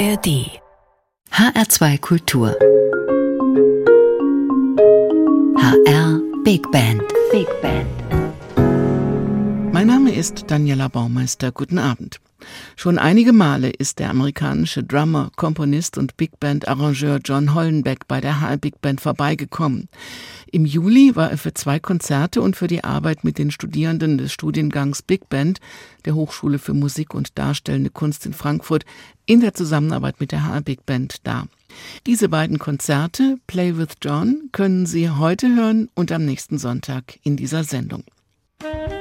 ARD HR2 Kultur HR Big Band Big Band Mein Name ist Daniela Baumeister. Guten Abend. Schon einige Male ist der amerikanische Drummer, Komponist und Big Band Arrangeur John Hollenbeck bei der HR Big Band vorbeigekommen. Im Juli war er für zwei Konzerte und für die Arbeit mit den Studierenden des Studiengangs Big Band der Hochschule für Musik und Darstellende Kunst in Frankfurt in der Zusammenarbeit mit der HR Big Band da. Diese beiden Konzerte, Play with John, können Sie heute hören und am nächsten Sonntag in dieser Sendung. Anthem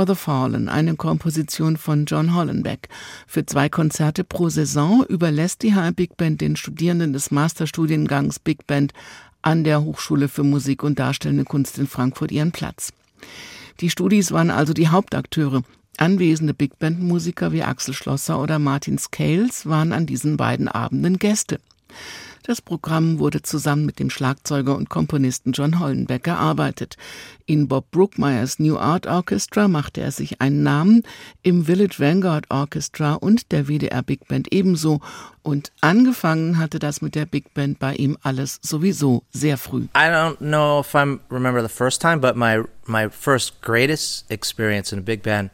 for the Fallen, eine Komposition von John Hollenbeck. Für zwei Konzerte pro Saison überlässt die HR Big Band den Studierenden des Masterstudiengangs Big Band an der Hochschule für Musik und Darstellende Kunst in Frankfurt ihren Platz. Die Studis waren also die Hauptakteure. Anwesende Big Band Musiker wie Axel Schlosser oder Martin Scales waren an diesen beiden Abenden Gäste. Das Programm wurde zusammen mit dem Schlagzeuger und Komponisten John Hollenbeck erarbeitet. In Bob Brookmeyers New Art Orchestra machte er sich einen Namen, im Village Vanguard Orchestra und der WDR Big Band ebenso. Und angefangen hatte das mit der Big Band bei ihm alles sowieso sehr früh. I don't know if I remember the first time, but my my first greatest experience in a big band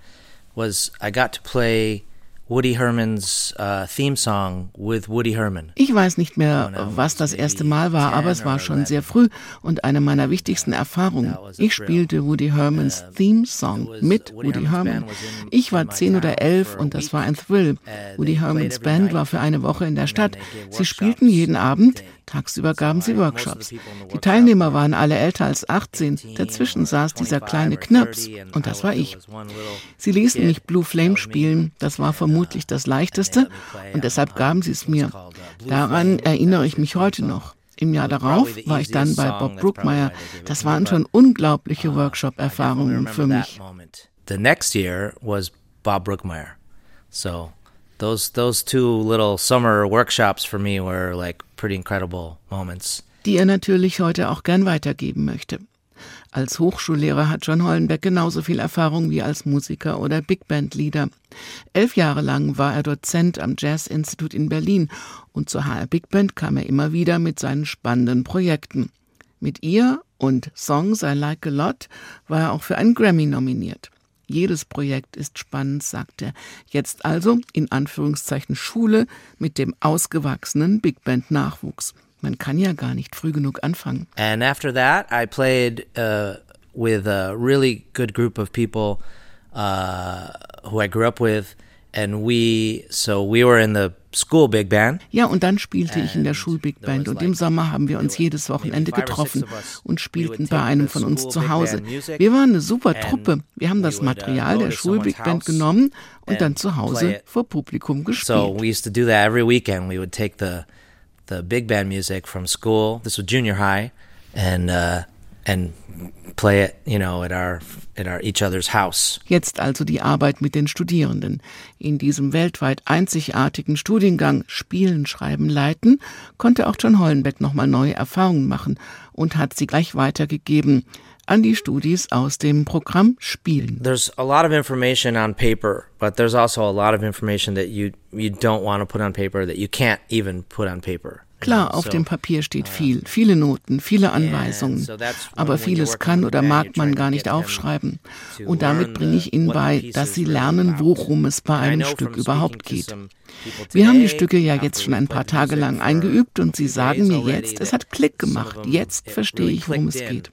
was I got to play Woody Herman's uh, theme song with Woody Herman. Ich weiß nicht mehr, was das erste Mal war, aber es war schon sehr früh und eine meiner wichtigsten Erfahrungen. Ich spielte Woody Hermans Theme Song mit Woody Herman. Ich war zehn oder elf und das war ein Thrill. Woody Hermans Band war für eine Woche in der Stadt. Sie spielten jeden Abend. Tagsüber gaben sie Workshops. Die Teilnehmer waren alle älter als 18. Dazwischen saß dieser kleine Knirps und das war ich. Sie ließen mich Blue Flame spielen. Das war vermutlich das Leichteste und deshalb gaben sie es mir. Daran erinnere ich mich heute noch. Im Jahr darauf war ich dann bei Bob Brookmeyer. Das waren schon unglaubliche Workshop-Erfahrungen für mich. The next year was Bob Brookmeyer. So those those two little summer workshops for me were like pretty incredible moments. Die er natürlich heute auch gern weitergeben möchte. Als Hochschullehrer hat John Hollenbeck genauso viel Erfahrung wie als Musiker oder Big Band Leader. Elf Jahre lang war er Dozent am Jazz Institute in Berlin und zur HR Big Band kam er immer wieder mit seinen spannenden Projekten. Mit ihr und Songs I Like a Lot war er auch für einen Grammy nominiert. Jedes Projekt ist spannend, sagt er. Jetzt also in Anführungszeichen Schule mit dem ausgewachsenen Big Band Nachwuchs. Man kann ja gar nicht früh genug anfangen. And after that, I played uh, with a really good group of people uh, who I grew up with, and we so we were in the school big band. Ja, und dann spielte ich in der Schul-Big Band und im Sommer haben wir uns jedes Wochenende getroffen und spielten bei einem von uns zu Hause. Wir waren eine super Truppe. Wir haben das Material der Schul-Big Band genommen und dann zu Hause vor Publikum gespielt. So we used to do that every weekend. We would take the the big band music from school. This was junior high, and uh, and play it, you know, at our at our each other's house. Jetzt also die Arbeit mit den Studierenden. In diesem weltweit einzigartigen Studiengang Spielen, Schreiben, Leiten konnte auch John Hollenbeck nochmal neue Erfahrungen machen und hat sie gleich weitergegeben an die Studis aus dem Programm Spielen. There's a lot of information on paper, but there's also a lot of information that you you don't want to put on paper that you can't even put on paper. Klar, auf dem Papier steht viel, viele Noten, viele Anweisungen, aber vieles kann oder mag man gar nicht aufschreiben. Und damit bringe ich Ihnen bei, dass Sie lernen, worum es bei einem Stück überhaupt geht. Wir haben die Stücke ja jetzt schon ein paar Tage lang eingeübt und Sie sagen mir jetzt, es hat Klick gemacht, jetzt verstehe ich, worum es geht.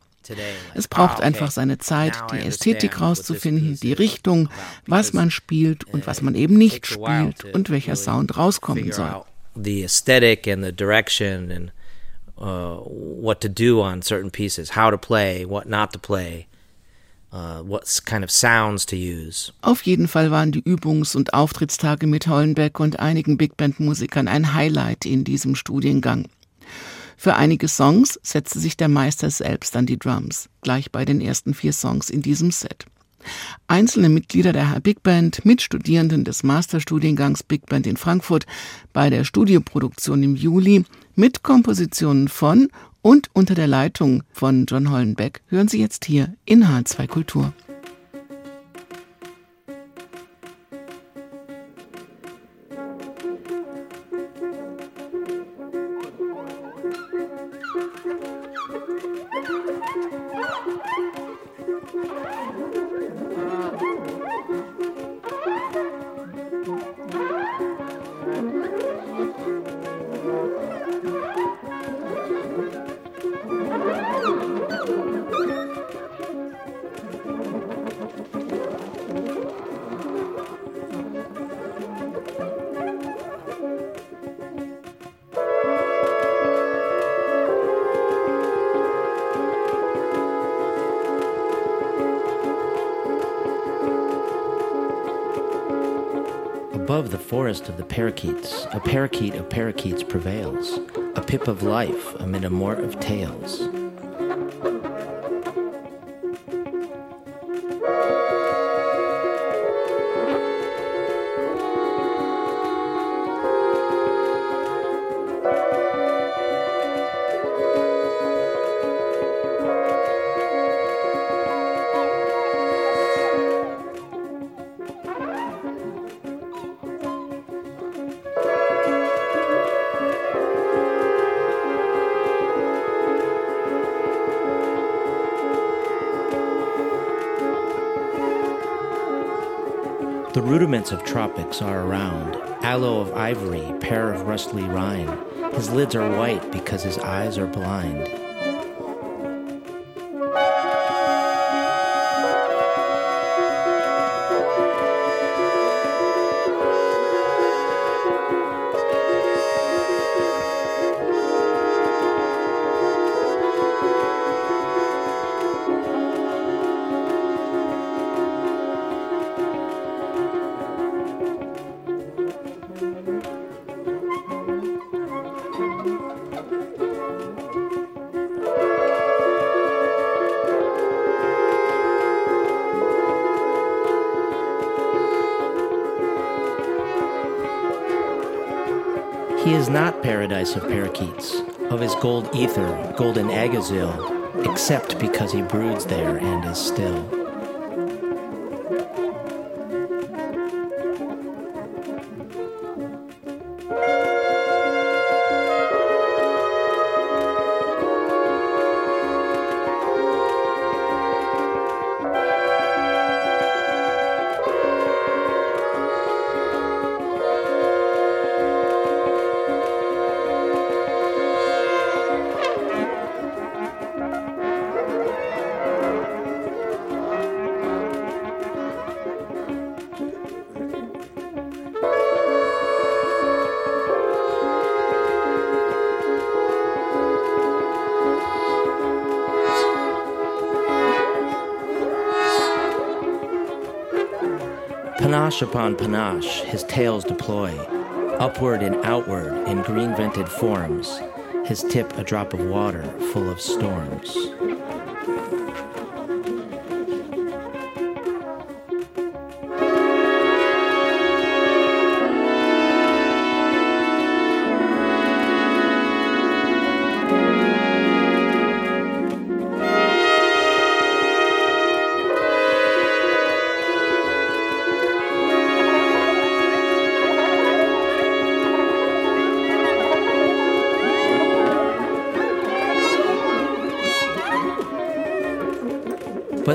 Es braucht einfach seine Zeit, die Ästhetik rauszufinden, die Richtung, was man spielt und was man eben nicht spielt und welcher Sound rauskommen soll. The aesthetic and the direction and uh, what to do on certain pieces, how to play, what not to play. Uh, what kind of sounds to use. Auf jeden Fall waren die Übungs- und Auftrittstage mit Hollenbeck und einigen Big Band Musikern ein Highlight in diesem Studiengang. Für einige Songs setzte sich der Meister selbst an die Drums, gleich bei den ersten vier Songs in diesem Set. Einzelne Mitglieder der Big Band, Mitstudierenden des Masterstudiengangs Big Band in Frankfurt bei der Studioproduktion im Juli mit Kompositionen von und unter der Leitung von John Hollenbeck hören Sie jetzt hier in H2 Kultur. Above the forest of the parakeets, a parakeet of parakeets prevails, a pip of life amid a mort of tales. Rudiments of tropics are around. Aloe of ivory, pear of rustly rind. His lids are white because his eyes are blind. He is not paradise of parakeets, of his gold ether, golden agazil, except because he broods there and is still. Upon panache, his tails deploy, upward and outward in green vented forms, his tip a drop of water full of storms.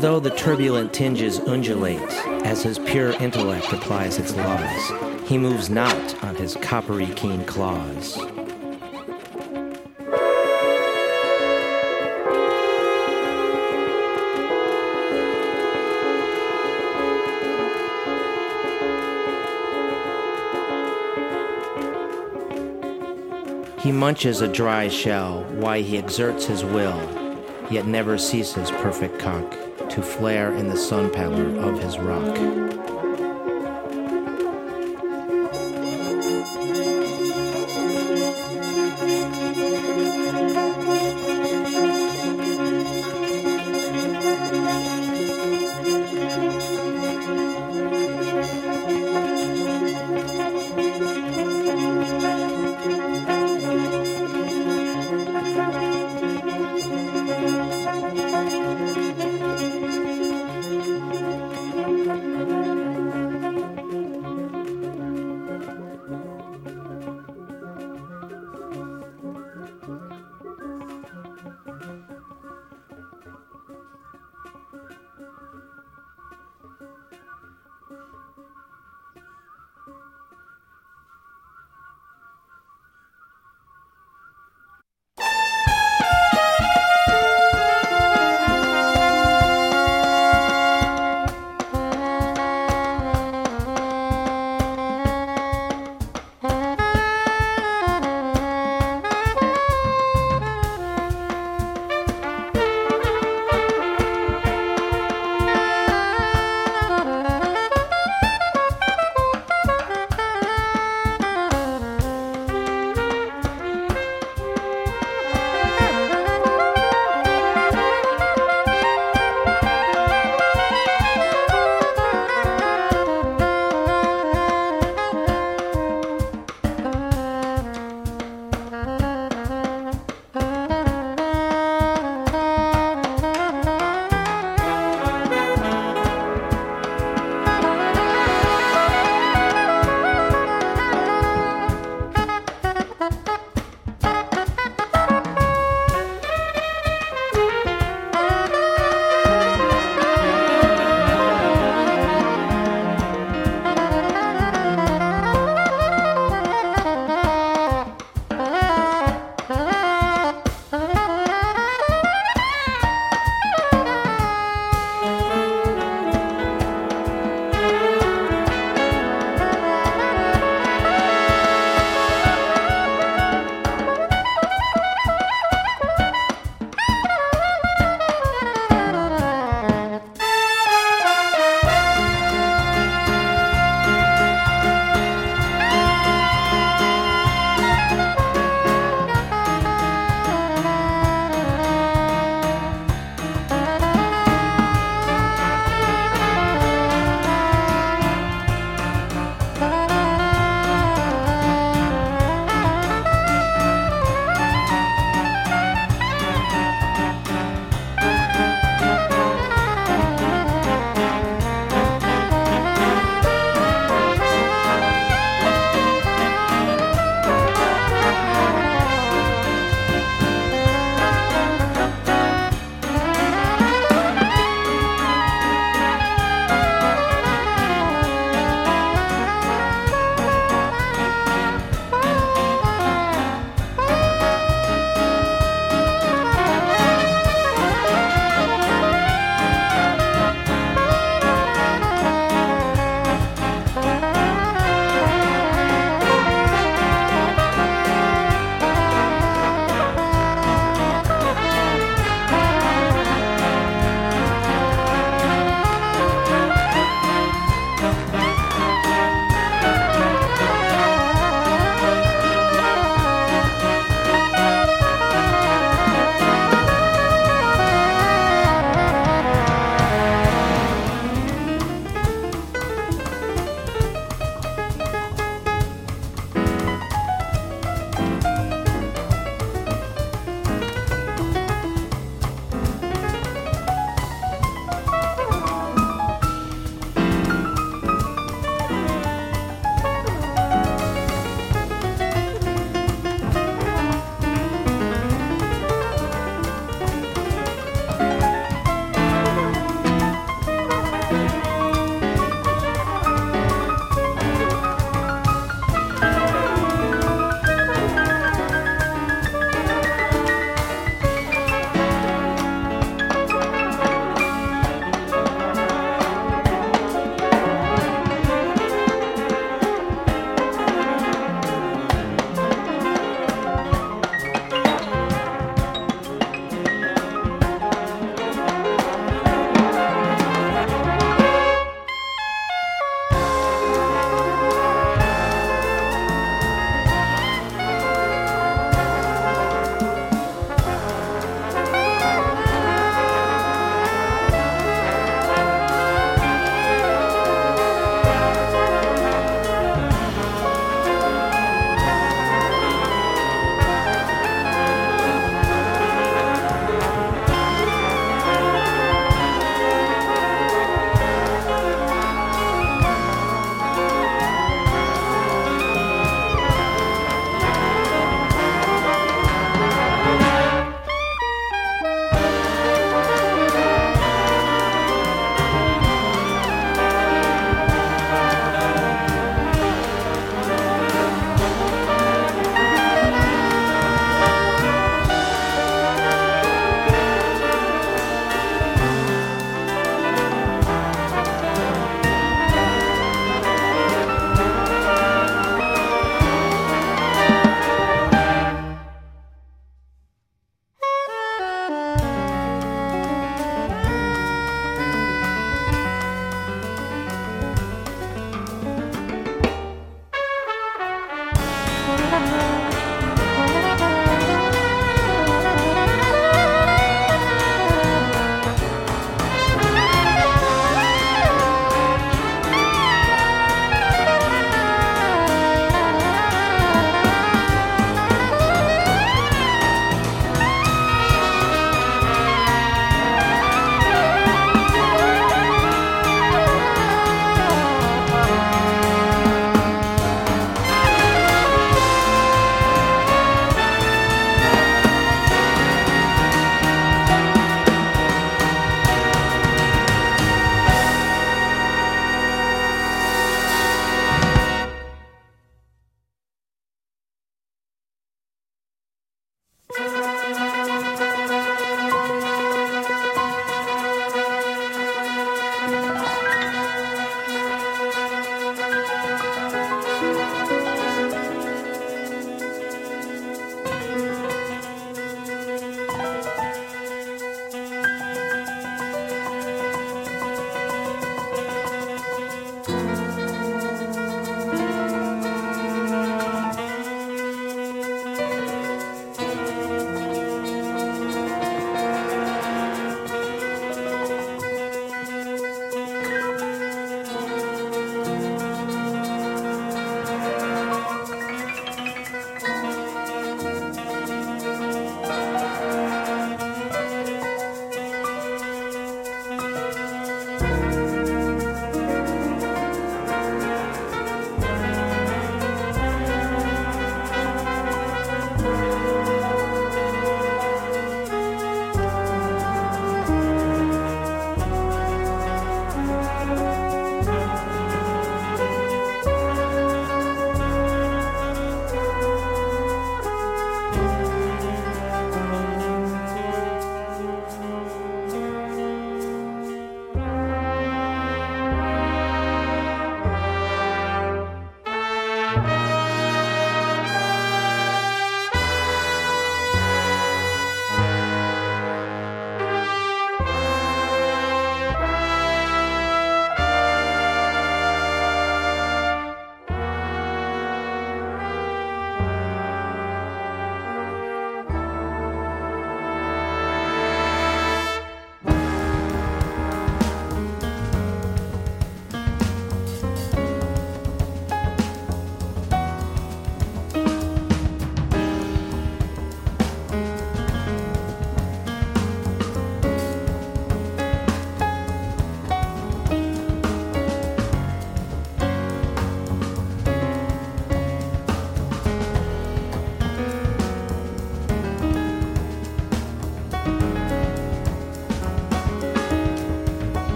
Though the turbulent tinges undulate as his pure intellect applies its laws, he moves not on his coppery keen claws. He munches a dry shell, why he exerts his will, yet never ceases perfect cock to flare in the sun pallor of his rock.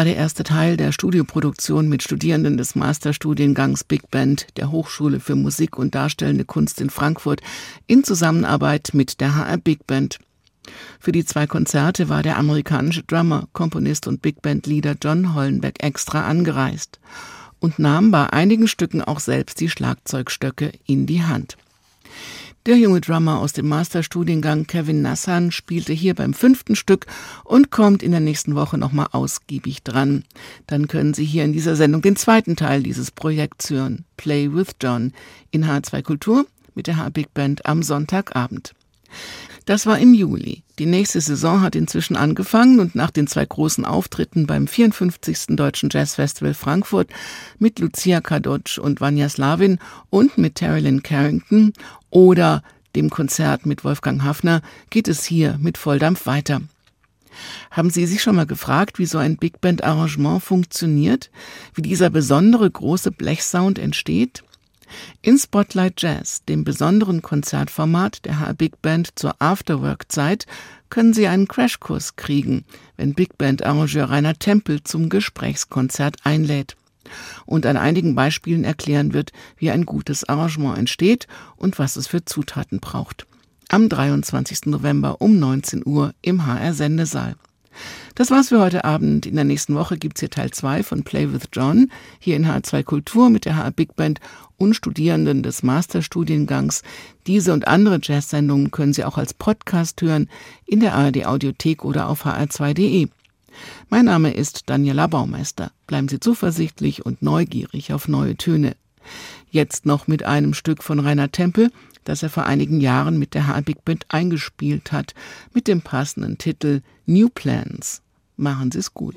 War der erste Teil der Studioproduktion mit Studierenden des Masterstudiengangs Big Band der Hochschule für Musik und Darstellende Kunst in Frankfurt in Zusammenarbeit mit der HR Big Band. Für die zwei Konzerte war der amerikanische Drummer, Komponist und Big Band Leader John Hollenbeck extra angereist und nahm bei einigen Stücken auch selbst die Schlagzeugstöcke in die Hand. Der junge Drummer aus dem Masterstudiengang Kevin Nassan spielte hier beim fünften Stück und kommt in der nächsten Woche nochmal ausgiebig dran. Dann können Sie hier in dieser Sendung den zweiten Teil dieses Projekts hören, Play with John, in H2 Kultur mit der H Big Band am Sonntagabend. Das war im Juli. Die nächste Saison hat inzwischen angefangen und nach den zwei großen Auftritten beim 54. Deutschen Jazz Festival Frankfurt mit Lucia Kadocz und Vanya Slavin und mit Terilyn Carrington oder dem Konzert mit Wolfgang Hafner geht es hier mit Volldampf weiter. Haben Sie sich schon mal gefragt, wie so ein Big Band Arrangement funktioniert? Wie dieser besondere große Blechsound entsteht? In Spotlight Jazz, dem besonderen Konzertformat der HR Big Band zur Afterwork-Zeit, können Sie einen Crashkurs kriegen, wenn Big Band-Arrangeur Rainer Tempel zum Gesprächskonzert einlädt und an einigen Beispielen erklären wird, wie ein gutes Arrangement entsteht und was es für Zutaten braucht. Am 23. November um 19 Uhr im HR Sendesaal. Das war's für heute Abend. In der nächsten Woche gibt's hier Teil 2 von Play with John, hier in H2 Kultur mit der HR Big Band und Studierenden des Masterstudiengangs. Diese und andere Jazz-Sendungen können Sie auch als Podcast hören in der ARD Audiothek oder auf hr2.de. Mein Name ist Daniela Baumeister. Bleiben Sie zuversichtlich und neugierig auf neue Töne. Jetzt noch mit einem Stück von Rainer Tempel, das er vor einigen Jahren mit der HR Band eingespielt hat, mit dem passenden Titel New Plans. Machen Sie es gut.